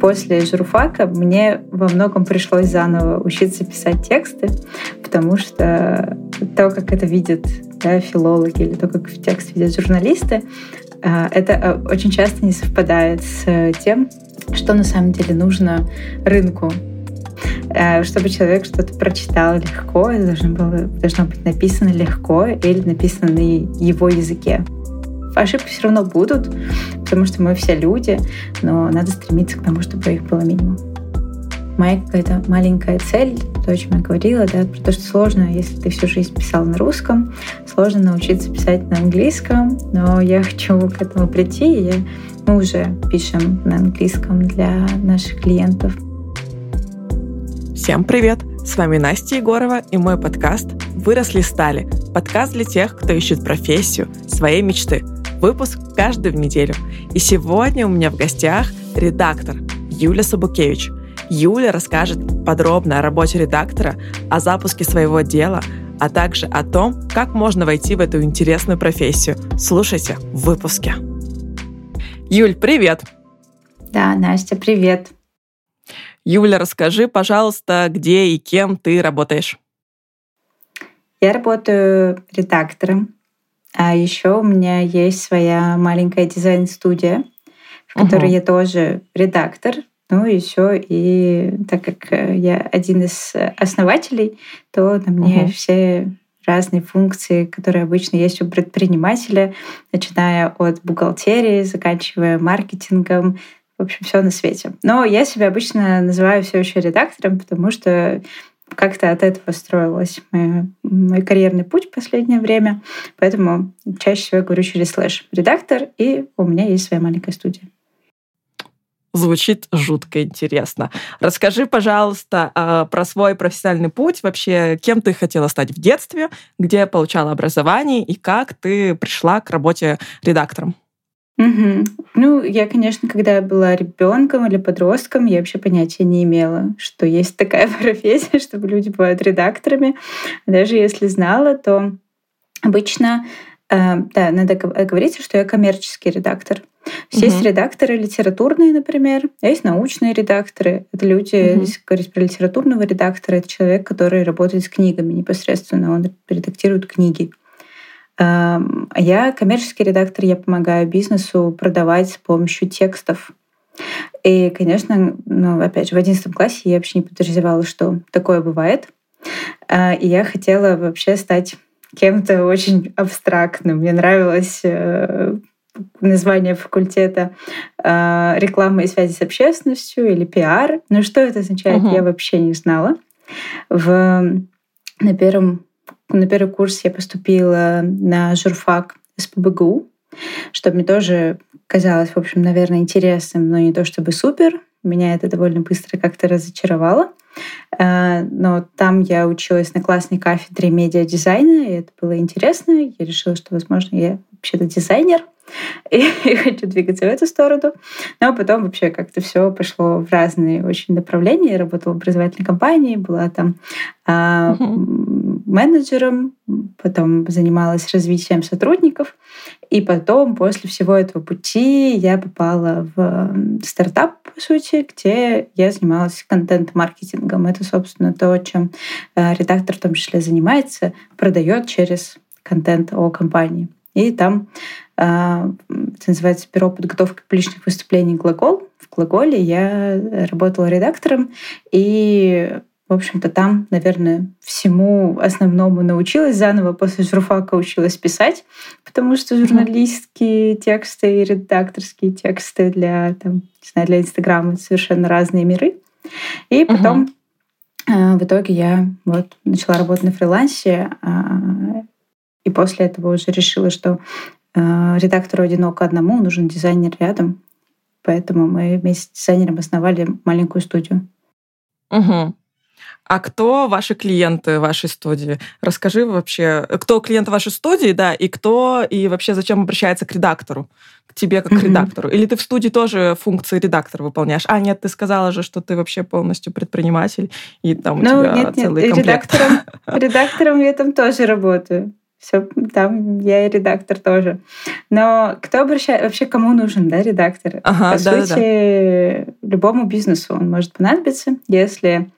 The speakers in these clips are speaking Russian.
после журфака мне во многом пришлось заново учиться писать тексты, потому что то, как это видят да, филологи или то, как текст видят журналисты, а, это а, очень часто не совпадает с тем, что на самом деле нужно рынку. А, чтобы человек что-то прочитал легко, это должно, было, должно быть написано легко или написано на его языке. Ошибки все равно будут, потому что мы все люди, но надо стремиться к тому, чтобы их было минимум. Моя какая-то маленькая цель, то, о чем я говорила, да, про то, что сложно, если ты всю жизнь писал на русском, сложно научиться писать на английском, но я хочу к этому прийти, и мы уже пишем на английском для наших клиентов. Всем привет! С вами Настя Егорова и мой подкаст «Выросли стали» — подкаст для тех, кто ищет профессию, своей мечты — Выпуск каждую неделю. И сегодня у меня в гостях редактор Юля Сабукевич. Юля расскажет подробно о работе редактора, о запуске своего дела, а также о том, как можно войти в эту интересную профессию. Слушайте в выпуске. Юль, привет! Да, Настя, привет! Юля, расскажи, пожалуйста, где и кем ты работаешь? Я работаю редактором а еще у меня есть своя маленькая дизайн-студия, в которой угу. я тоже редактор. Ну, еще и так как э, я один из основателей, то на мне угу. все разные функции, которые обычно есть у предпринимателя, начиная от бухгалтерии, заканчивая маркетингом, в общем, все на свете. Но я себя обычно называю все еще редактором, потому что как-то от этого строилась моя, мой карьерный путь в последнее время. Поэтому чаще всего я говорю через слэш редактор, и у меня есть своя маленькая студия. Звучит жутко интересно. Расскажи, пожалуйста, а, про свой профессиональный путь. Вообще, кем ты хотела стать в детстве, где получала образование и как ты пришла к работе редактором? Угу. Ну, я, конечно, когда была ребенком или подростком, я вообще понятия не имела, что есть такая профессия, чтобы люди бывают редакторами. Даже если знала, то обычно, э, да, надо говорить, что я коммерческий редактор. Угу. Есть редакторы литературные, например, а есть научные редакторы. Это люди, угу. если говорить про литературного редактора, это человек, который работает с книгами непосредственно, он редактирует книги. Эм, я коммерческий редактор, я помогаю бизнесу продавать с помощью текстов. И, конечно, ну, опять же, в 11 классе я вообще не подозревала, что такое бывает. Э, и я хотела вообще стать кем-то очень абстрактным. Мне нравилось э, название факультета э, реклама и связи с общественностью или пиар. Но что это означает, угу. я вообще не знала. В, на первом на первый курс я поступила на журфак СПБГУ, что мне тоже казалось, в общем, наверное, интересным, но не то чтобы супер. Меня это довольно быстро как-то разочаровало. А, но там я училась на классной кафедре медиадизайна, и это было интересно. Я решила, что, возможно, я вообще-то дизайнер и, и хочу двигаться в эту сторону. Но потом вообще как-то все пошло в разные очень направления. Я работала в образовательной компании, была там а, менеджером, потом занималась развитием сотрудников. И потом, после всего этого пути, я попала в стартап, по сути, где я занималась контент-маркетингом. Это, собственно, то, чем э, редактор в том числе занимается, продает через контент о компании. И там а, это называется бюро подготовки публичных выступлений «Глагол». В «Глаголе» я работала редактором, и в общем-то, там, наверное, всему основному научилась заново. После журфака училась писать, потому что журналистские тексты и редакторские тексты для, там, не знаю, для Инстаграма совершенно разные миры. И потом uh в итоге я вот начала работать на фрилансе, а, и после этого уже решила, что э, редактору одиноко одному нужен дизайнер рядом. Поэтому мы вместе с дизайнером основали маленькую студию. Угу. А кто ваши клиенты вашей студии? Расскажи вообще, кто клиенты вашей студии, да, и кто, и вообще зачем обращается к редактору, к тебе как к редактору? Или ты в студии тоже функции редактора выполняешь? А, нет, ты сказала же, что ты вообще полностью предприниматель, и там у ну, тебя нет, целый нет, комплект. Редактором, редактором я там тоже работаю. Все там я и редактор тоже. Но кто обращает, вообще кому нужен, да, редактор? Ага, По да, сути, да. любому бизнесу он может понадобиться, если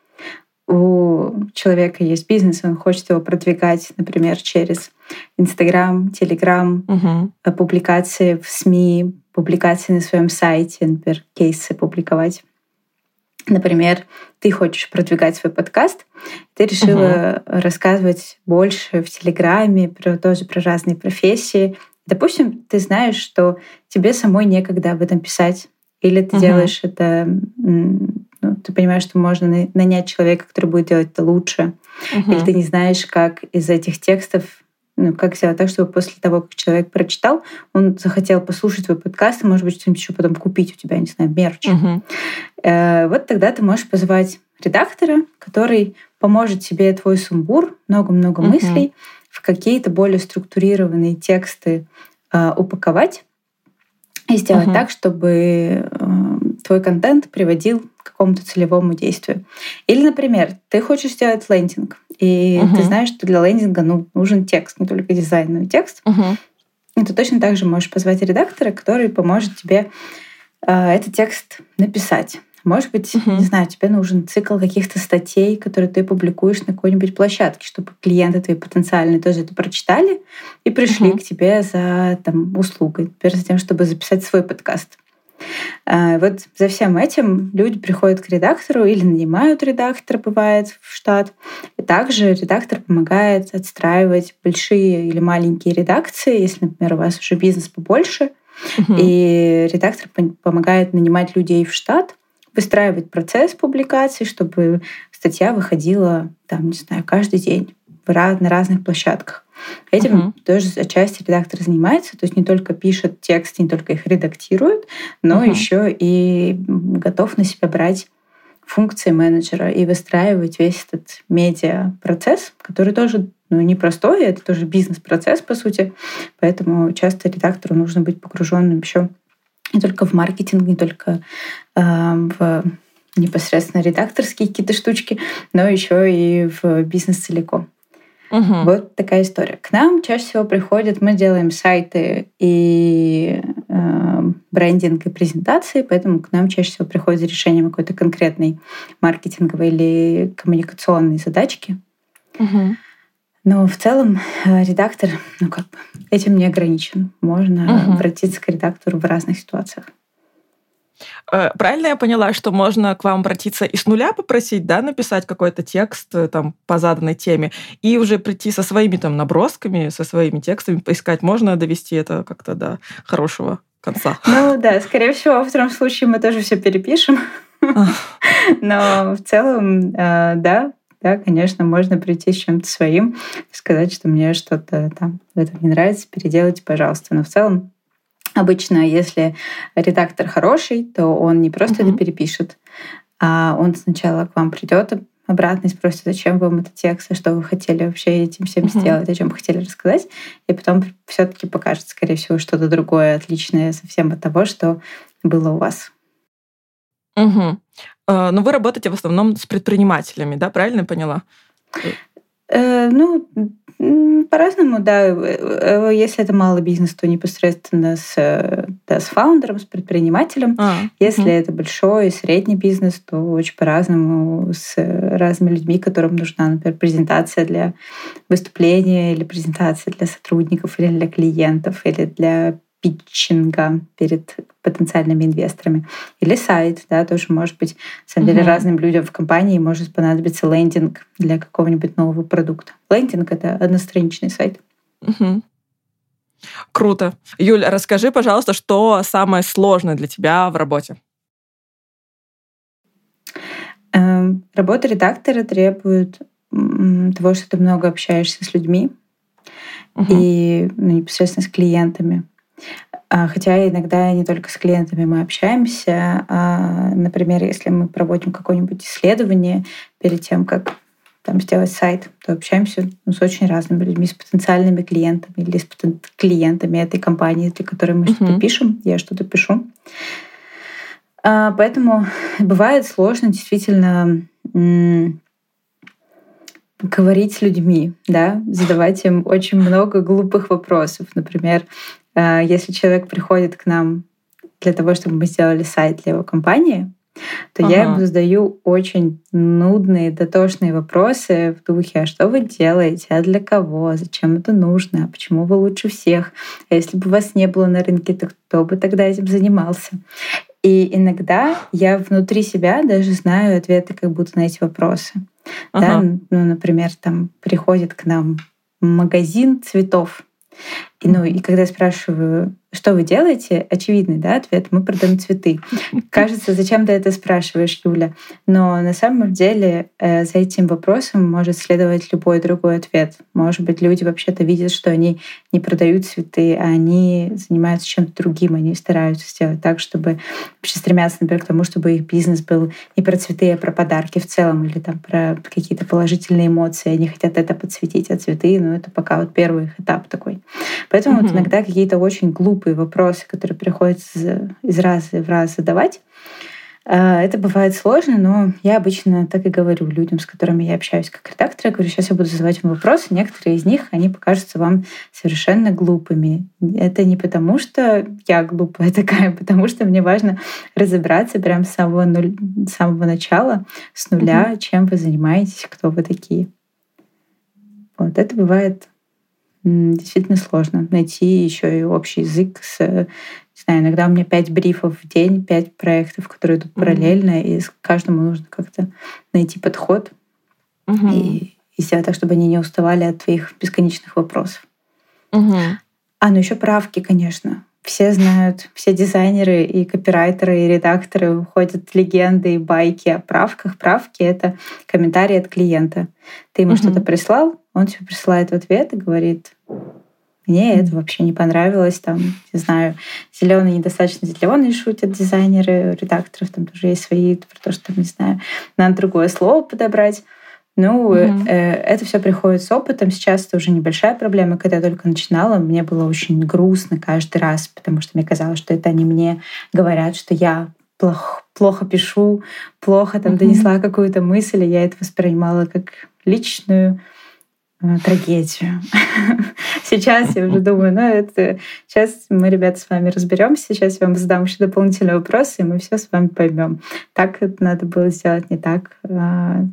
у человека есть бизнес, он хочет его продвигать, например, через Инстаграм, Телеграм, угу. публикации в СМИ, публикации на своем сайте, например, кейсы публиковать. Например, ты хочешь продвигать свой подкаст, ты решила угу. рассказывать больше в Телеграме про тоже про разные профессии. Допустим, ты знаешь, что тебе самой некогда об этом писать, или ты угу. делаешь это, ну, ты понимаешь, что можно нанять человека, который будет делать это лучше, угу. или ты не знаешь, как из этих текстов ну, как сделать так, чтобы после того, как человек прочитал, он захотел послушать твой подкаст и, может быть, что-нибудь еще потом купить у тебя, не знаю, мерч. Угу. Э, вот тогда ты можешь позвать редактора, который поможет тебе твой сумбур, много-много угу. мыслей в какие-то более структурированные тексты э, упаковать и сделать угу. так, чтобы э, твой контент приводил какому-то целевому действию. Или, например, ты хочешь сделать лендинг, и угу. ты знаешь, что для лендинга ну, нужен текст, не только дизайн, но и текст. Угу. И ты точно так же можешь позвать редактора, который поможет тебе э, этот текст написать. Может быть, uh-huh. не знаю, тебе нужен цикл каких-то статей, которые ты публикуешь на какой-нибудь площадке, чтобы клиенты твои потенциальные тоже это прочитали и пришли uh-huh. к тебе за там, услугой, например, за тем, чтобы записать свой подкаст. А, вот за всем этим люди приходят к редактору или нанимают редактора, бывает, в штат. И также редактор помогает отстраивать большие или маленькие редакции, если, например, у вас уже бизнес побольше, угу. и редактор помогает нанимать людей в штат, выстраивать процесс публикации, чтобы статья выходила, там, не знаю, каждый день на разных площадках. Этим uh-huh. тоже отчасти редактор занимается, то есть не только пишет тексты, не только их редактирует, но uh-huh. еще и готов на себя брать функции менеджера и выстраивать весь этот медиа-процесс, который тоже ну, непростой, это тоже бизнес-процесс, по сути. Поэтому часто редактору нужно быть погруженным еще не только в маркетинг, не только э, в непосредственно редакторские какие-то штучки, но еще и в бизнес целиком. Угу. Вот такая история. К нам чаще всего приходят, мы делаем сайты и э, брендинг и презентации, поэтому к нам чаще всего приходят за решением какой-то конкретной маркетинговой или коммуникационной задачки. Угу. Но в целом э, редактор, ну как бы, этим не ограничен. Можно угу. обратиться к редактору в разных ситуациях. Э, правильно я поняла, что можно к вам обратиться и с нуля попросить, да, написать какой-то текст э, там по заданной теме, и уже прийти со своими там набросками, со своими текстами поискать, можно довести это как-то до хорошего конца? Ну да, скорее всего, во втором случае мы тоже все перепишем. Но в целом, э, да, да, конечно, можно прийти с чем-то своим, сказать, что мне что-то там в этом не нравится, переделайте, пожалуйста. Но в целом Обычно, если редактор хороший, то он не просто mm-hmm. это перепишет, а он сначала к вам придет обратно и спросит, зачем вам этот текст, и что вы хотели вообще этим всем mm-hmm. сделать, о чем вы хотели рассказать, и потом все-таки покажет, скорее всего, что-то другое, отличное совсем от того, что было у вас. Угу. Но вы работаете в основном с предпринимателями, да, правильно поняла? Э, ну, по-разному, да. Э, э, если это малый бизнес, то непосредственно с, да, с фаундером, с предпринимателем. А, Если угу. это большой и средний бизнес, то очень по-разному с разными людьми, которым нужна, например, презентация для выступления или презентация для сотрудников или для клиентов или для питчинга перед потенциальными инвесторами. Или сайт, да, тоже может быть, на самом деле, разным людям в компании может понадобиться лендинг для какого-нибудь нового продукта. Лендинг — это одностраничный сайт. Угу. Круто. Юль, расскажи, пожалуйста, что самое сложное для тебя в работе? Эм, работа редактора требует того, что ты много общаешься с людьми угу. и ну, непосредственно с клиентами. А, хотя иногда не только с клиентами мы общаемся. А, например, если мы проводим какое-нибудь исследование перед тем, как там сделать сайт, то общаемся ну, с очень разными людьми, с потенциальными клиентами или с клиентами этой компании, для которой мы uh-huh. что-то пишем, я что-то пишу. А, поэтому бывает сложно действительно говорить с людьми, да, задавать им очень много глупых вопросов. Например, если человек приходит к нам для того, чтобы мы сделали сайт для его компании, то ага. я ему задаю очень нудные, дотошные вопросы в духе, а что вы делаете, а для кого, зачем это нужно, а почему вы лучше всех, а если бы вас не было на рынке, то кто бы тогда этим занимался? И иногда я внутри себя даже знаю ответы как будто на эти вопросы. Ага. Да? Ну, например, там приходит к нам магазин цветов. И, ну, и когда я спрашиваю, что вы делаете? Очевидный да, ответ. Мы продаем цветы. Кажется, зачем ты это спрашиваешь, Юля? Но на самом деле э, за этим вопросом может следовать любой другой ответ. Может быть, люди вообще-то видят, что они не продают цветы, а они занимаются чем-то другим. Они стараются сделать так, чтобы вообще стремятся, например, к тому, чтобы их бизнес был не про цветы, а про подарки в целом или там про какие-то положительные эмоции. Они хотят это подсветить, а цветы, ну, это пока вот первый этап такой. Поэтому mm-hmm. вот иногда какие-то очень глупые вопросы, которые приходится из раза в раз задавать. А, это бывает сложно, но я обычно так и говорю людям, с которыми я общаюсь как редактор. Я говорю, сейчас я буду задавать вам вопросы. Некоторые из них, они покажутся вам совершенно глупыми. Это не потому, что я глупая такая, а потому что мне важно разобраться прямо с самого, нуль, с самого начала, с нуля, mm-hmm. чем вы занимаетесь, кто вы такие. Вот это бывает действительно сложно найти еще и общий язык с не знаю, иногда у меня пять брифов в день, пять проектов, которые идут параллельно, mm-hmm. и каждому нужно как-то найти подход mm-hmm. и, и сделать так, чтобы они не уставали от твоих бесконечных вопросов. Mm-hmm. А, ну еще правки, конечно. Все знают, все дизайнеры и копирайтеры, и редакторы уходят легенды и байки о правках. Правки — это комментарии от клиента. Ты ему mm-hmm. что-то прислал, он тебе присылает в ответ и говорит, мне это вообще не понравилось, там, не знаю, зеленый недостаточно зеленый шутят дизайнеры, редакторов, там тоже есть свои, про то, что, не знаю, надо другое слово подобрать. Ну, угу. э, это все приходит с опытом. Сейчас это уже небольшая проблема. Когда я только начинала, мне было очень грустно каждый раз, потому что мне казалось, что это они мне говорят, что я плохо, плохо пишу, плохо там угу. донесла какую-то мысль, и я это воспринимала как личную трагедию. Сейчас я уже думаю, ну это сейчас мы, ребята, с вами разберемся. Сейчас я вам задам еще дополнительные вопросы, и мы все с вами поймем. Так это надо было сделать не так. А,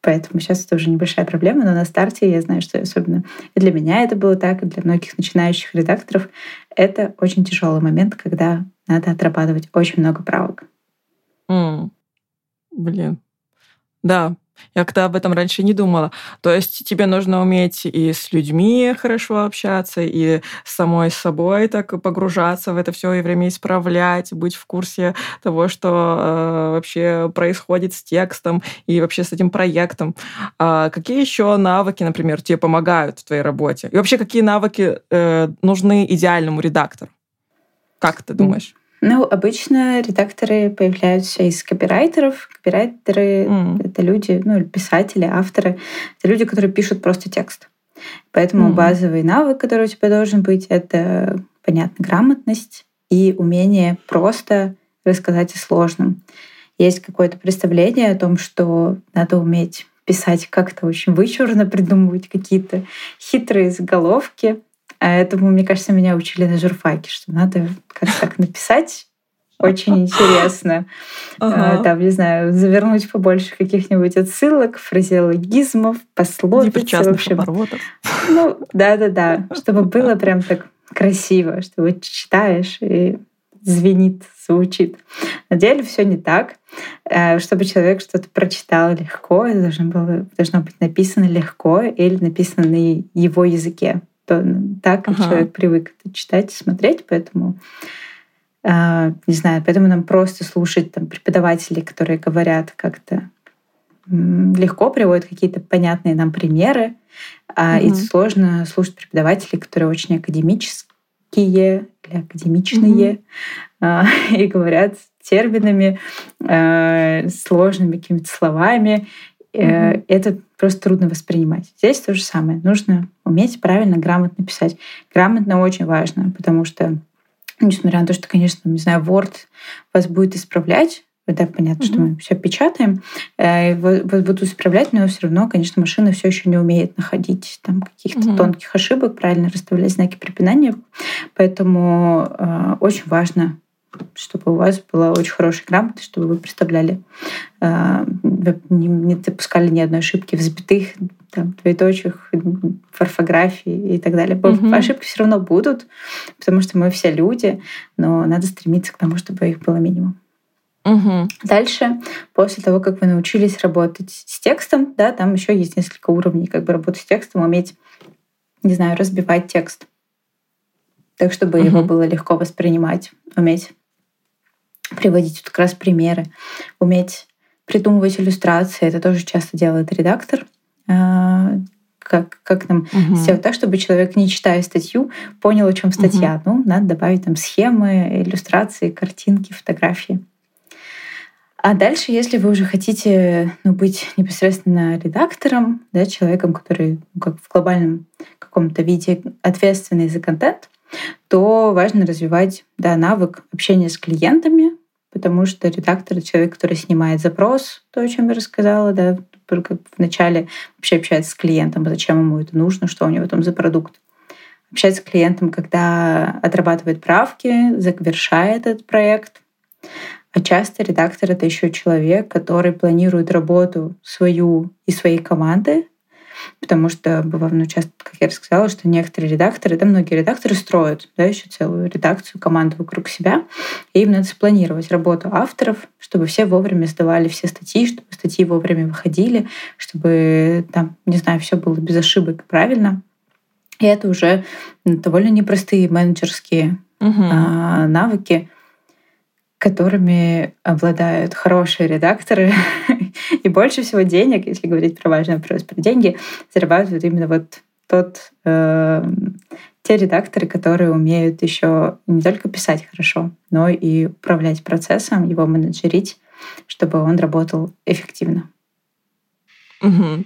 поэтому сейчас это уже небольшая проблема, но на старте я знаю, что особенно и для меня это было так, и для многих начинающих редакторов это очень тяжелый момент, когда надо отрабатывать очень много правок. Mm. Блин. Да, я как-то об этом раньше не думала. То есть тебе нужно уметь и с людьми хорошо общаться, и с самой собой так погружаться в это все и время исправлять, быть в курсе того, что э, вообще происходит с текстом и вообще с этим проектом. А какие еще навыки, например, тебе помогают в твоей работе? И вообще какие навыки э, нужны идеальному редактору? Как ты думаешь? Ну, обычно редакторы появляются из копирайтеров. Копирайтеры mm. — это люди, ну, писатели, авторы. Это люди, которые пишут просто текст. Поэтому mm. базовый навык, который у тебя должен быть, это, понятно, грамотность и умение просто рассказать о сложном. Есть какое-то представление о том, что надо уметь писать как-то очень вычурно, придумывать какие-то хитрые заголовки. А этому, мне кажется, меня учили на журфаке, что надо как-то так написать, очень интересно. А, ага. Там, не знаю, завернуть побольше каких-нибудь отсылок, фразеологизмов, пословиц. В общем. Ну, да-да-да. Чтобы было прям так красиво, что вот читаешь и звенит, звучит. На деле все не так. Э, чтобы человек что-то прочитал легко, это должно, было, должно быть написано легко или написано на его языке что так ага. человек привык это читать и смотреть, поэтому э, не знаю, поэтому нам просто слушать там преподавателей, которые говорят как-то легко приводят какие-то понятные нам примеры, а угу. и сложно слушать преподавателей, которые очень академические или академичные угу. а, и говорят терминами, э, сложными какими-то словами, Mm-hmm. Это просто трудно воспринимать. Здесь то же самое. Нужно уметь правильно, грамотно писать. Грамотно очень важно, потому что, несмотря на то, что, конечно, не знаю, Word вас будет исправлять, Да, понятно, mm-hmm. что мы все печатаем. Э, буду исправлять, но все равно, конечно, машина все еще не умеет находить там каких-то mm-hmm. тонких ошибок, правильно расставлять знаки препинания. Поэтому э, очень важно чтобы у вас была очень хорошая грамота, чтобы вы представляли, э, не, не допускали ни одной ошибки в запятых, там, двоеточиях, в орфографии и так далее. Mm-hmm. Ошибки все равно будут, потому что мы все люди, но надо стремиться к тому, чтобы их было минимум. Угу. Дальше, после того, как вы научились работать с текстом, да, там еще есть несколько уровней, как бы работать с текстом, уметь, не знаю, разбивать текст, так чтобы угу. его было легко воспринимать, уметь приводить вот как раз примеры, уметь придумывать иллюстрации. Это тоже часто делает редактор. А, как, как нам угу. сделать так, чтобы человек, не читая статью, понял, о чем статья. Угу. Ну, надо добавить там схемы, иллюстрации, картинки, фотографии. А дальше, если вы уже хотите ну, быть непосредственно редактором, да, человеком, который ну, как в глобальном каком-то виде ответственный за контент, то важно развивать да, навык общения с клиентами, потому что редактор — человек, который снимает запрос, то, о чем я рассказала, да, как вначале вообще общается с клиентом, зачем ему это нужно, что у него там за продукт. Общается с клиентом, когда отрабатывает правки, завершает этот проект. А часто редактор — это еще человек, который планирует работу свою и своей команды, потому что бывало, ну, часто, как я рассказала, что некоторые редакторы, да, многие редакторы строят, да, еще целую редакцию, команду вокруг себя, и им надо спланировать работу авторов, чтобы все вовремя сдавали все статьи, чтобы статьи вовремя выходили, чтобы там, не знаю, все было без ошибок правильно. И это уже довольно непростые менеджерские угу. навыки, которыми обладают хорошие редакторы. И больше всего денег, если говорить про важный вопрос про деньги, зарабатывают именно вот тот, э, те редакторы, которые умеют еще не только писать хорошо, но и управлять процессом, его менеджерить, чтобы он работал эффективно. Угу.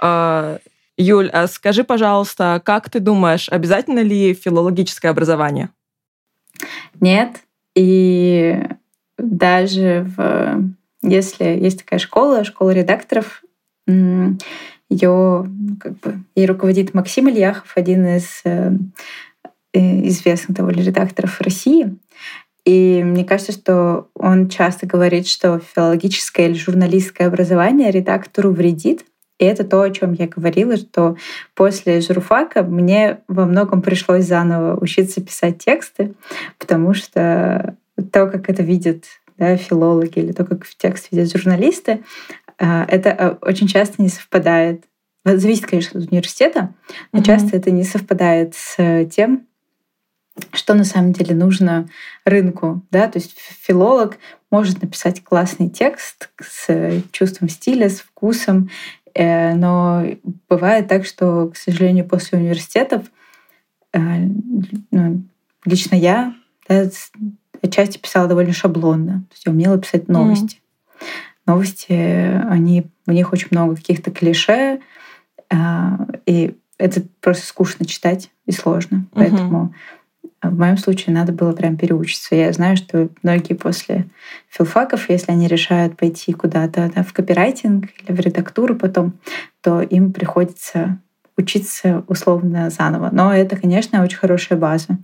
А, Юль, а скажи, пожалуйста, как ты думаешь, обязательно ли филологическое образование? Нет, и даже в, если есть такая школа, школа редакторов, ее ну, как бы, ей руководит Максим Ильяхов, один из э, известных довольно редакторов России. И мне кажется, что он часто говорит, что филологическое или журналистское образование редактору вредит, и это то, о чем я говорила, что после журфака мне во многом пришлось заново учиться писать тексты, потому что то, как это видят да, филологи или то, как в текст видят журналисты, а, это а, очень часто не совпадает. Зависит, конечно, от университета, но mm-hmm. часто это не совпадает с тем, что на самом деле нужно рынку. Да? То есть филолог может написать классный текст с чувством стиля, с вкусом, но бывает так, что, к сожалению, после университетов э, ну, лично я да, отчасти писала довольно шаблонно. То есть я умела писать новости. Mm. Новости, они, в них очень много каких-то клише, э, и это просто скучно читать и сложно. Mm-hmm. Поэтому в моем случае надо было прям переучиться. Я знаю, что многие после филфаков, если они решают пойти куда-то да, в копирайтинг или в редактуру потом, то им приходится учиться условно заново. Но это, конечно, очень хорошая база,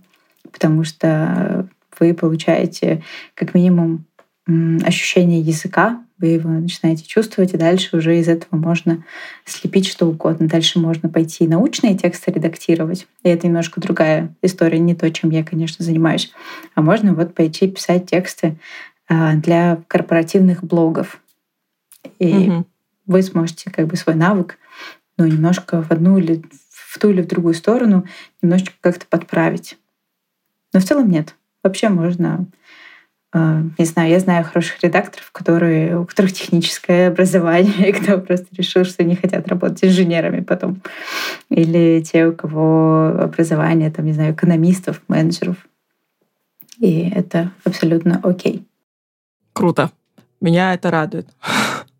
потому что вы получаете как минимум ощущение языка, вы его начинаете чувствовать, и дальше уже из этого можно слепить что угодно. Дальше можно пойти научные тексты редактировать, и это немножко другая история, не то, чем я, конечно, занимаюсь. А можно вот пойти писать тексты а, для корпоративных блогов. И угу. вы сможете как бы свой навык ну, немножко в одну или в ту или в другую сторону немножечко как-то подправить. Но в целом нет. Вообще можно не знаю, я знаю хороших редакторов, которые, у которых техническое образование, и кто просто решил, что не хотят работать инженерами потом. Или те, у кого образование, там, не знаю, экономистов, менеджеров. И это абсолютно окей. Круто. Меня это радует.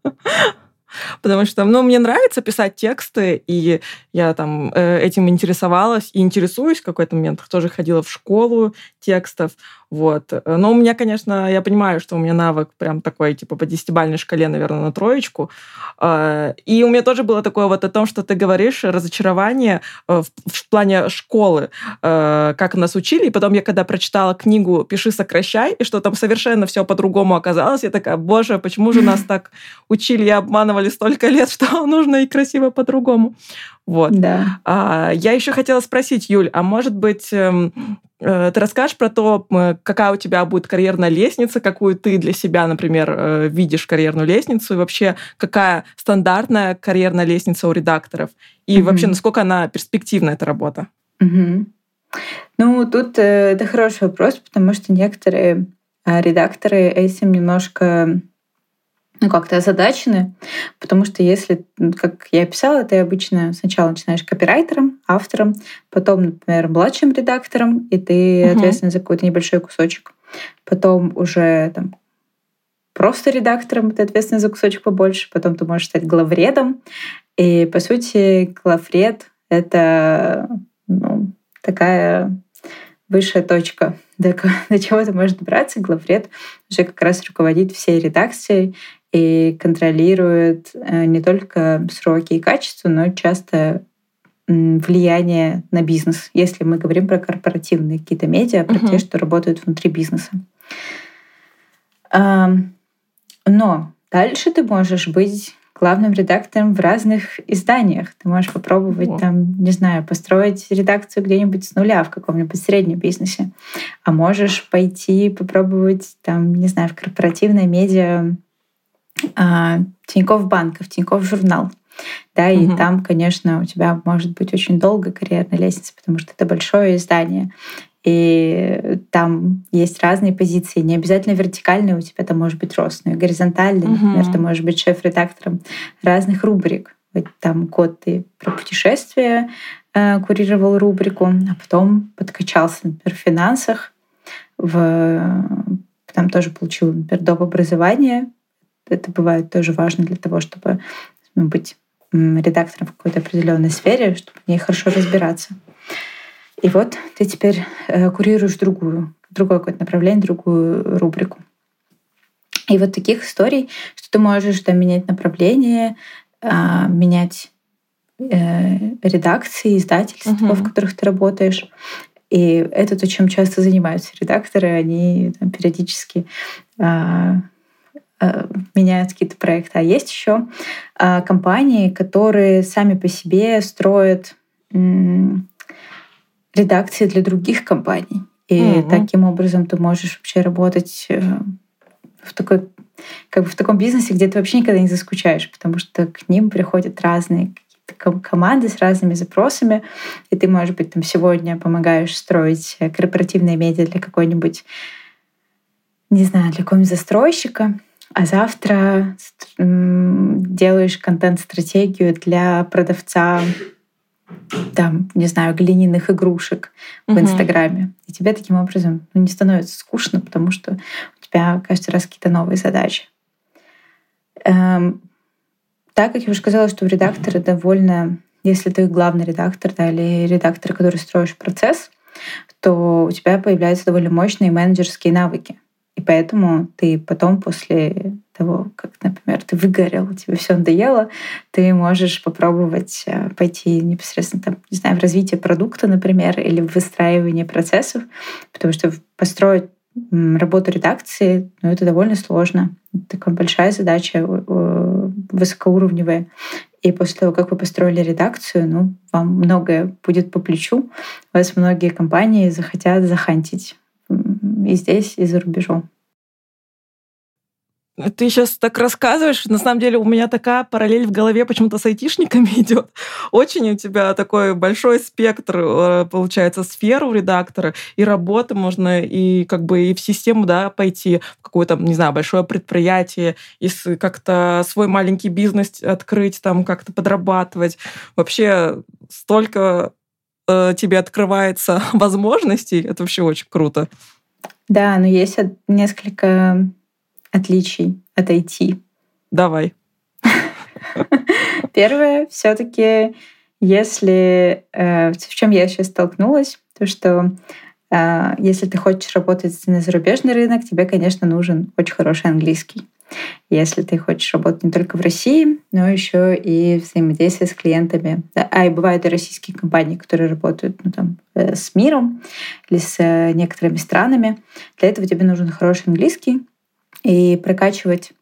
потому что, ну, мне нравится писать тексты, и я там э, этим интересовалась и интересуюсь в какой-то момент. Тоже ходила в школу текстов, вот. Но у меня, конечно, я понимаю, что у меня навык прям такой, типа, по десятибальной шкале, наверное, на троечку. А, и у меня тоже было такое вот о том, что ты говоришь, разочарование э, в плане школы, э, как нас учили. И потом я, когда прочитала книгу «Пиши, сокращай», и что там совершенно все по-другому оказалось, я такая, боже, почему же нас так учили и обманывали столько лет, что нужно и красиво по-другому. Вот. Да. А, я еще хотела спросить, Юль, а может быть, эм, ты расскажешь про то, какая у тебя будет карьерная лестница, какую ты для себя, например, э, видишь карьерную лестницу, и вообще какая стандартная карьерная лестница у редакторов, и mm-hmm. вообще насколько она перспективна, эта работа? Mm-hmm. Ну, тут э, это хороший вопрос, потому что некоторые редакторы этим немножко ну, как-то озадачены, потому что если, как я писала, ты обычно сначала начинаешь копирайтером, автором, потом, например, младшим редактором, и ты угу. ответственен за какой-то небольшой кусочек. Потом уже там, просто редактором, ты ответственен за кусочек побольше, потом ты можешь стать главредом. И, по сути, главред — это ну, такая высшая точка, до, до чего ты можешь добраться. Главред уже как раз руководит всей редакцией и контролирует э, не только сроки и качество, но часто влияние на бизнес, если мы говорим про корпоративные какие-то медиа, про uh-huh. те, что работают внутри бизнеса. Но дальше ты можешь быть главным редактором в разных изданиях. Ты можешь попробовать О. там, не знаю, построить редакцию где-нибудь с нуля в каком-нибудь среднем бизнесе. А можешь пойти попробовать там, не знаю, в корпоративное медиа а, Тинькофф банков, Тинькофф журнал. Да, и угу. там, конечно, у тебя может быть очень долгая карьерная лестница, потому что это большое издание. И там есть разные позиции. Не обязательно вертикальные, у тебя там может быть рост, но и горизонтальный. Угу. Например, ты можешь быть шеф-редактором разных рубрик. Вот там год ты про путешествия э, курировал рубрику, а потом подкачался, например, в финансах, в, там тоже получил, например, доп. образование, это бывает тоже важно для того, чтобы ну, быть редактором в какой-то определенной сфере, чтобы в ней хорошо разбираться. И вот ты теперь э, курируешь другую, другое какое-то направление, другую рубрику. И вот таких историй, что ты можешь там, менять направление, а, менять э, редакции, издательства, uh-huh. в которых ты работаешь. И это то, чем часто занимаются редакторы. Они там, периодически а, меняют какие-то проекты. А есть еще а, компании, которые сами по себе строят редакции для других компаний. И mm-hmm. таким образом ты можешь вообще работать э, в такой как бы в таком бизнесе, где ты вообще никогда не заскучаешь, потому что к ним приходят разные команды с разными запросами, и ты, может быть, там сегодня помогаешь строить э, корпоративные медиа для какой-нибудь, не знаю, для какого-нибудь застройщика, а завтра делаешь контент-стратегию для продавца там, не знаю, глиняных игрушек в Инстаграме. И тебе таким образом ну, не становится скучно, потому что у тебя каждый раз какие-то новые задачи. Эм, так как я уже сказала, что у редактора довольно, если ты главный редактор да, или редактор, который строишь процесс, то у тебя появляются довольно мощные менеджерские навыки. И поэтому ты потом после того, как, например, ты выгорел, тебе все надоело, ты можешь попробовать э, пойти непосредственно там, не знаю, в развитие продукта, например, или в выстраивание процессов, потому что построить работу редакции, ну, это довольно сложно. Это такая большая задача, высокоуровневая. И после того, как вы построили редакцию, ну, вам многое будет по плечу. Вас многие компании захотят захантить и здесь, и за рубежом. Ты сейчас так рассказываешь, на самом деле у меня такая параллель в голове почему-то с айтишниками идет. Очень у тебя такой большой спектр, э, получается, сфер у редактора, и работы можно, и как бы и в систему, да, пойти, в какое-то, не знаю, большое предприятие, и как-то свой маленький бизнес открыть, там как-то подрабатывать. Вообще столько э, тебе открывается возможностей, это вообще очень круто. Да, но есть несколько отличий от IT. Давай. Первое, все-таки, если э, в чем я сейчас столкнулась, то что э, если ты хочешь работать на зарубежный рынок, тебе, конечно, нужен очень хороший английский. Если ты хочешь работать не только в России, но еще и взаимодействие с клиентами. А и бывают и российские компании, которые работают ну, там, э, с миром или с э, некоторыми странами. Для этого тебе нужен хороший английский и прокачивать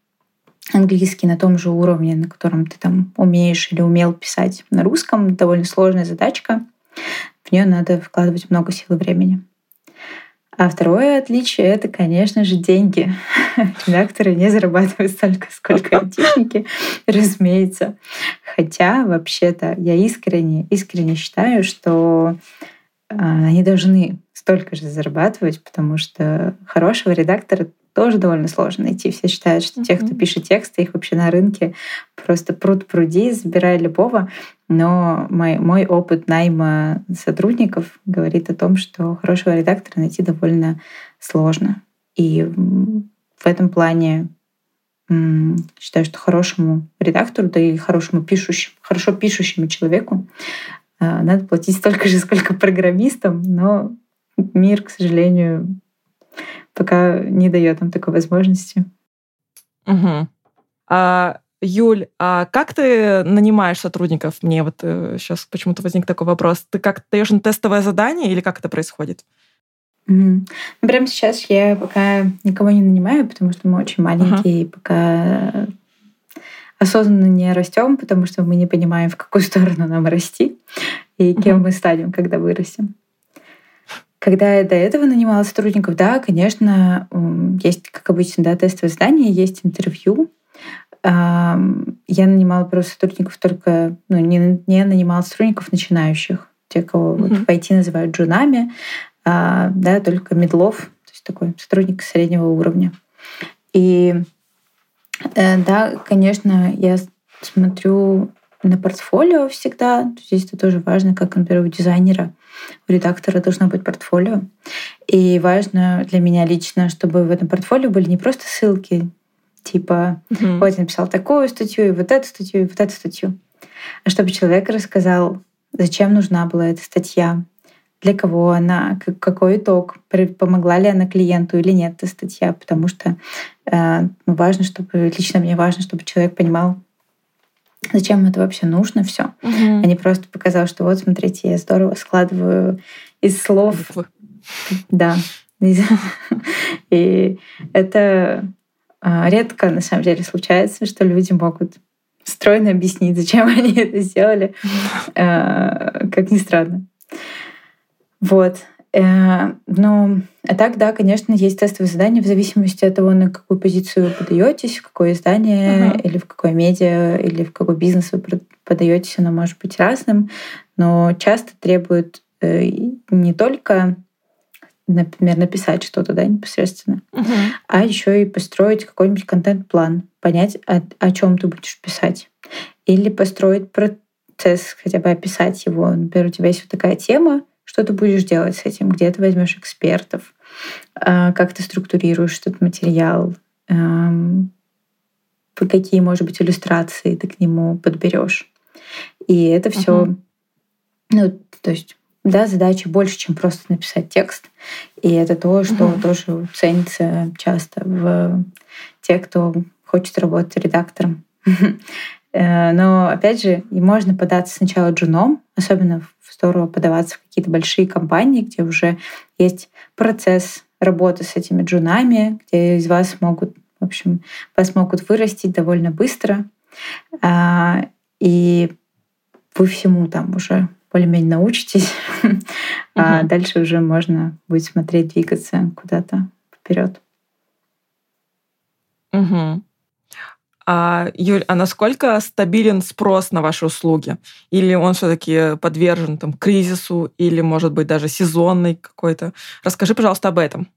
английский на том же уровне, на котором ты там умеешь или умел писать на русском, довольно сложная задачка. В нее надо вкладывать много сил и времени. А второе отличие — это, конечно же, деньги. Редакторы не зарабатывают столько, сколько айтишники, разумеется. Хотя, вообще-то, я искренне, искренне считаю, что а, они должны столько же зарабатывать, потому что хорошего редактора тоже довольно сложно найти. Все считают, что те, кто пишет тексты, их вообще на рынке просто пруд пруди, забирая любого. Но мой, мой опыт найма сотрудников говорит о том, что хорошего редактора найти довольно сложно. И в этом плане считаю, что хорошему редактору, да и хорошему пишущему, хорошо пишущему человеку а, надо платить столько же, сколько программистам, но мир, к сожалению, пока не дает нам такой возможности. Угу. А, Юль, а как ты нанимаешь сотрудников? Мне вот э, сейчас почему-то возник такой вопрос. Ты как даешь на тестовое задание или как это происходит? Ну, прямо сейчас я пока никого не нанимаю, потому что мы очень маленькие, uh-huh. и пока осознанно не растем, потому что мы не понимаем, в какую сторону нам расти и кем uh-huh. мы станем, когда вырастем. Когда я до этого нанимала сотрудников, да, конечно, есть, как обычно, да, тестовое задание, есть интервью. Я нанимала просто сотрудников только, ну, не, не нанимала сотрудников начинающих, те, кого mm-hmm. вот в IT называют джунами, а, да, только медлов, то есть такой сотрудник среднего уровня. И э, да, конечно, я смотрю на портфолио всегда. Здесь это тоже важно, как, например, у дизайнера у редактора должно быть портфолио. И важно для меня лично, чтобы в этом портфолио были не просто ссылки, типа mm-hmm. вот я написал такую статью, и вот эту статью, и вот эту статью. А чтобы человек рассказал, зачем нужна была эта статья, для кого она, какой итог, помогла ли она клиенту или нет эта статья, потому что э, важно, чтобы лично мне важно, чтобы человек понимал, зачем это вообще нужно все, угу. не просто показал, что вот, смотрите, я здорово складываю из слов. Да. И это а, редко, на самом деле, случается, что люди могут стройно объяснить, зачем они это сделали, а, как ни странно. Вот. Э, но а так, да, конечно, есть тестовые задания в зависимости от того, на какую позицию подаетесь, в какое издание uh-huh. или в какое медиа или в какой бизнес вы подаетесь, оно может быть разным, но часто требует э, не только например, написать что-то, да, непосредственно, uh-huh. а еще и построить какой-нибудь контент-план, понять, о, о чем ты будешь писать. Или построить процесс, хотя бы описать его. Например, у тебя есть вот такая тема, что ты будешь делать с этим? Где ты возьмешь экспертов? А, как ты структурируешь этот материал? Какие, может быть, иллюстрации ты к нему подберешь? И это все, uh-huh. ну, то есть да, задача больше, чем просто написать текст. И это то, что угу. тоже ценится часто в тех, кто хочет работать редактором. Э, но, опять же, и можно податься сначала джуном, особенно здорово подаваться в какие-то большие компании, где уже есть процесс работы с этими джунами, где из вас могут, в общем, вас могут вырастить довольно быстро. А, и вы всему там уже более-менее научитесь, а дальше уже можно будет смотреть, двигаться куда-то вперед. Угу. А, Юль, а насколько стабилен спрос на ваши услуги? Или он все-таки подвержен там, кризису, или, может быть, даже сезонный какой-то? Расскажи, пожалуйста, об этом.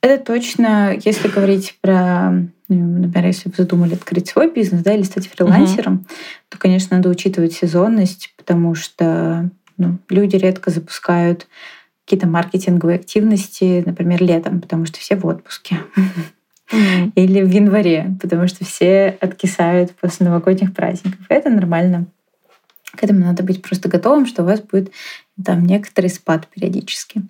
Это точно, если говорить про, ну, например, если вы задумали открыть свой бизнес, да, или стать фрилансером, угу. то, конечно, надо учитывать сезонность, потому что ну, люди редко запускают какие-то маркетинговые активности, например, летом, потому что все в отпуске. или в январе, потому что все откисают после новогодних праздников. Это нормально. К этому надо быть просто готовым, что у вас будет там некоторый спад периодически.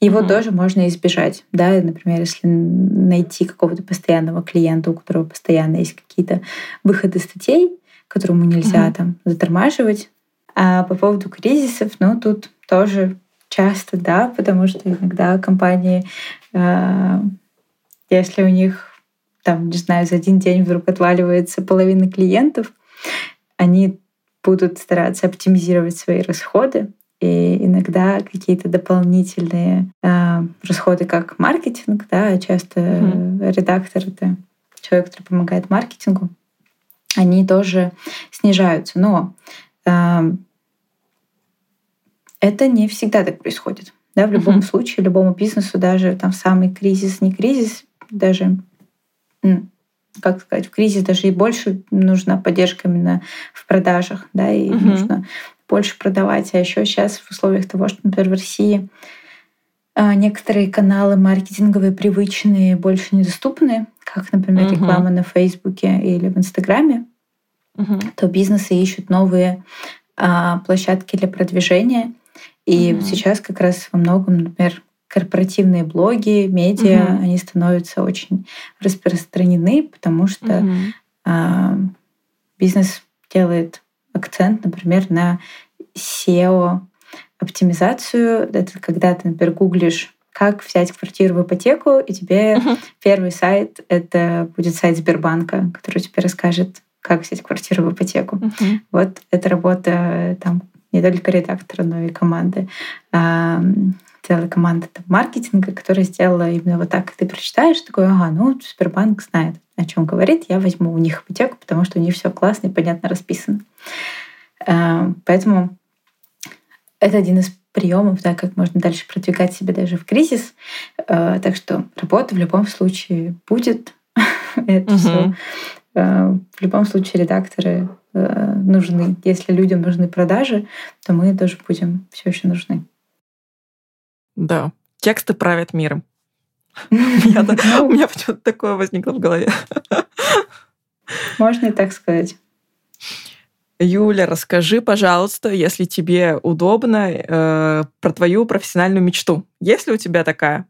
Его mm-hmm. тоже можно избежать. Да? Например, если найти какого-то постоянного клиента, у которого постоянно есть какие-то выходы статей, которому нельзя mm-hmm. там затормаживать. А по поводу кризисов, ну тут тоже часто, да, потому что иногда компании, э, если у них там, не знаю, за один день вдруг отваливается половина клиентов, они будут стараться оптимизировать свои расходы, и иногда какие-то дополнительные э, расходы, как маркетинг, да, часто mm-hmm. редактор это человек, который помогает маркетингу, они тоже снижаются. Но э, это не всегда так происходит. Да, в любом uh-huh. случае, любому бизнесу, даже там самый кризис, не кризис, даже, как сказать, в кризис даже и больше нужна поддержка именно в продажах, да, и uh-huh. нужно больше продавать. А еще сейчас в условиях того, что, например, в России а, некоторые каналы маркетинговые привычные больше недоступны, как, например, uh-huh. реклама на Фейсбуке или в Инстаграме, uh-huh. то бизнесы ищут новые а, площадки для продвижения. И mm-hmm. сейчас как раз во многом, например, корпоративные блоги, медиа, mm-hmm. они становятся очень распространены, потому что mm-hmm. а, бизнес делает акцент, например, на SEO оптимизацию. Это когда ты, например, гуглишь как взять квартиру в ипотеку, и тебе uh-huh. первый сайт это будет сайт Сбербанка, который тебе расскажет, как взять квартиру в ипотеку. Uh-huh. Вот это работа там не только редактора, но и команды. Целая команда там, маркетинга, которая сделала именно вот так, ты прочитаешь, такой, ага, ну, Сбербанк знает, о чем говорит, я возьму у них ипотеку, потому что у них все классно и понятно расписано. А, поэтому это один из приемов, да, как можно дальше продвигать себя даже в кризис. А, так что работа в любом случае будет. это все. В любом случае редакторы Э, нужны. Если людям нужны продажи, то мы тоже будем все еще нужны. Да, тексты правят миром. У меня почему-то такое возникло в голове. Можно и так сказать. Юля, расскажи, пожалуйста, если тебе удобно, э, про твою профессиональную мечту. Есть ли у тебя такая?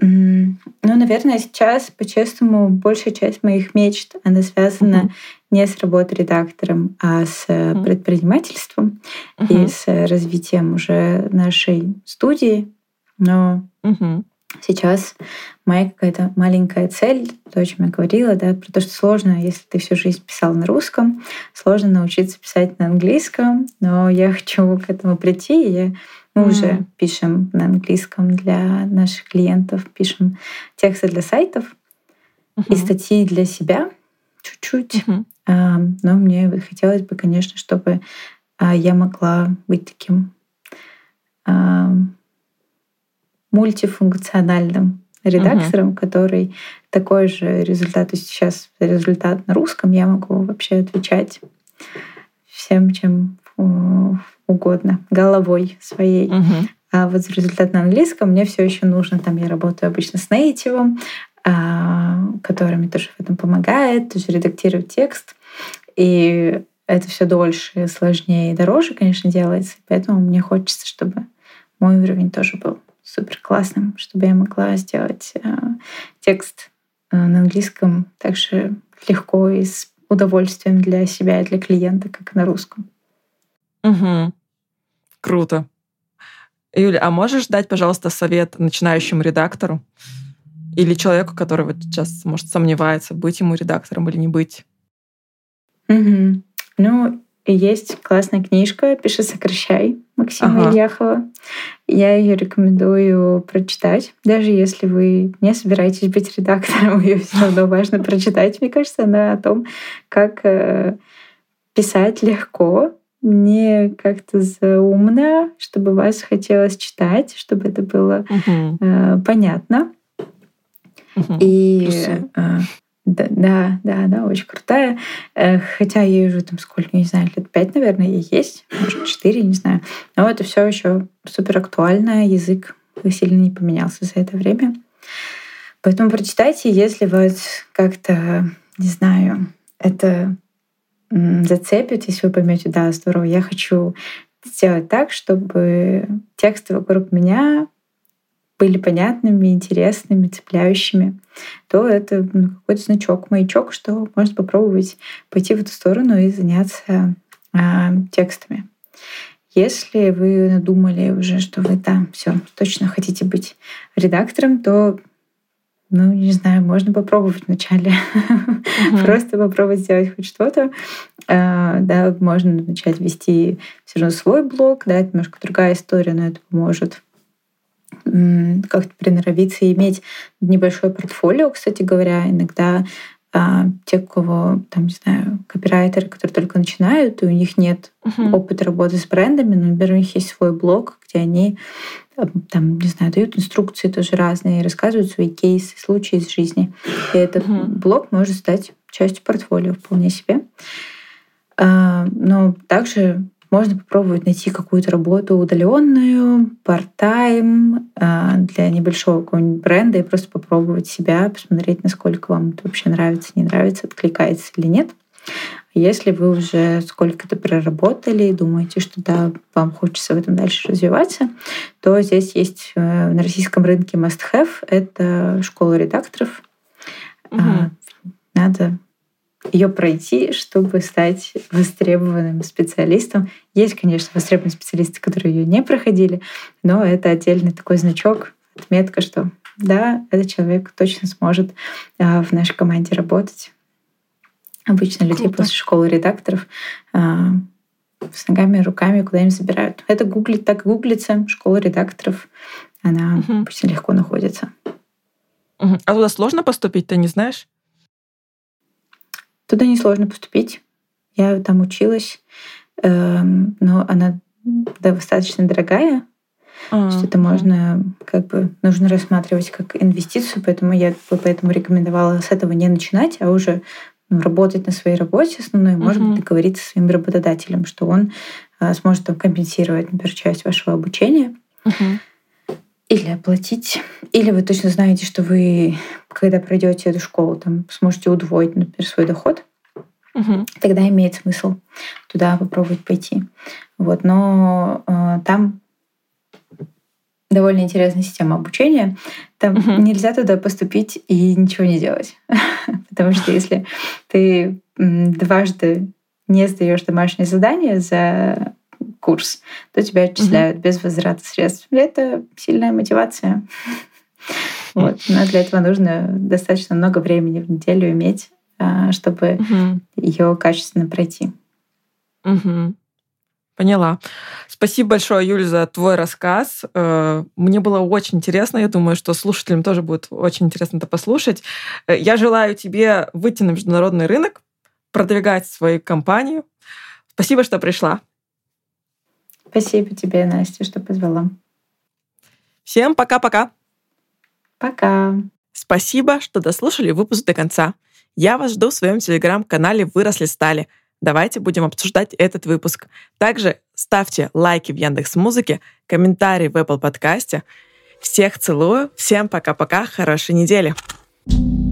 Ну, наверное, сейчас, по-честному, большая часть моих мечт, она связана uh-huh. не с работой редактором, а с uh-huh. предпринимательством uh-huh. и с развитием уже нашей студии. Но uh-huh. сейчас моя какая-то маленькая цель, то, о чем я говорила, да, про то, что сложно, если ты всю жизнь писал на русском, сложно научиться писать на английском, но я хочу к этому прийти, и я мы mm. уже пишем на английском для наших клиентов, пишем тексты для сайтов uh-huh. и статьи для себя чуть-чуть. Uh-huh. А, но мне хотелось бы, конечно, чтобы а, я могла быть таким а, мультифункциональным редактором, uh-huh. который такой же результат, то есть сейчас результат на русском, я могу вообще отвечать всем, чем угодно, головой своей. Угу. А вот результат на английском мне все еще нужно. Там я работаю обычно с нейтивом, а, который мне тоже в этом помогает, тоже редактирую текст. И это все дольше, сложнее и дороже, конечно, делается. Поэтому мне хочется, чтобы мой уровень тоже был супер классным, чтобы я могла сделать э, текст э, на английском так же легко и с удовольствием для себя и для клиента, как и на русском. Угу. Круто. Юля, а можешь дать, пожалуйста, совет начинающему редактору или человеку, который вот сейчас, может, сомневается, быть ему редактором или не быть? Угу. Ну, есть классная книжка «Пиши, сокращай» Максима ага. Ильяхова. Я ее рекомендую прочитать. Даже если вы не собираетесь быть редактором, ее все равно важно прочитать. Мне кажется, она о том, как э, писать легко, не как-то заумно, чтобы вас хотелось читать, чтобы это было uh-huh. э, понятно. Uh-huh. И э, да, да, да, да, очень крутая. Э, хотя ей уже там сколько, не знаю, лет пять, наверное, ей есть, может, четыре, не знаю. Но это все еще супер актуально, язык сильно не поменялся за это время. Поэтому прочитайте, если вас как-то, не знаю, это зацепит, если вы поймете, да, здорово, я хочу сделать так, чтобы тексты вокруг меня были понятными, интересными, цепляющими, то это ну, какой-то значок, маячок, что можно попробовать пойти в эту сторону и заняться э, текстами. Если вы надумали уже, что вы там все точно хотите быть редактором, то ну, не знаю, можно попробовать вначале. Uh-huh. Просто попробовать сделать хоть что-то. А, да, можно начать вести все равно свой блог, да, это немножко другая история, но это поможет как-то приноровиться и иметь небольшое портфолио, кстати говоря. Иногда а, те, у кого, там, не знаю, копирайтеры, которые только начинают, и у них нет uh-huh. опыта работы с брендами, но, например, у них есть свой блог, где они там, не знаю, дают инструкции тоже разные, рассказывают свои кейсы, случаи из жизни. И этот uh-huh. блог может стать частью портфолио вполне себе. А, но также можно попробовать найти какую-то работу удаленную, part-time а, для небольшого какого-нибудь бренда и просто попробовать себя, посмотреть, насколько вам это вообще нравится, не нравится, откликается или нет. Если вы уже сколько-то проработали и думаете, что да, вам хочется в этом дальше развиваться, то здесь есть э, на российском рынке must-have — это школа редакторов. Угу. Надо ее пройти, чтобы стать востребованным специалистом. Есть, конечно, востребованные специалисты, которые ее не проходили, но это отдельный такой значок, отметка, что да, этот человек точно сможет а, в нашей команде работать. Обычно людей Круто. после школы редакторов а, с ногами руками куда-нибудь забирают. Это гуглит, так гуглится, школа редакторов. Она угу. обычно легко находится. Угу. А туда сложно поступить, ты не знаешь? Туда несложно поступить. Я там училась, эм, но она достаточно дорогая. А, что это можно, как бы, нужно рассматривать как инвестицию, поэтому я бы поэтому рекомендовала с этого не начинать, а уже ну, работать на своей работе основной, uh-huh. может быть, договориться со своим работодателем, что он а, сможет там компенсировать, например, часть вашего обучения. Uh-huh. Или оплатить. Или вы точно знаете, что вы, когда пройдете эту школу, там сможете удвоить, например, свой доход. Угу. Тогда имеет смысл туда попробовать пойти. Вот, но э, там довольно интересная система обучения. Там угу. нельзя туда поступить и ничего не делать. Потому что если ты дважды не сдаешь домашнее задание за курс, то тебя отчисляют угу. без возврата средств. И это сильная мотивация. Вот. Но для этого нужно достаточно много времени в неделю иметь, а, чтобы угу. ее качественно пройти. Угу. Поняла. Спасибо большое, Юль, за твой рассказ. Э, мне было очень интересно. Я думаю, что слушателям тоже будет очень интересно это послушать. Э, я желаю тебе выйти на международный рынок, продвигать свою компанию. Спасибо, что пришла. Спасибо тебе, Настя, что позвала. Всем пока-пока. Пока. Спасибо, что дослушали выпуск до конца. Я вас жду в своем телеграм-канале «Выросли стали». Давайте будем обсуждать этот выпуск. Также ставьте лайки в Яндекс Музыке, комментарии в Apple подкасте. Всех целую, всем пока-пока, хорошей недели. thank you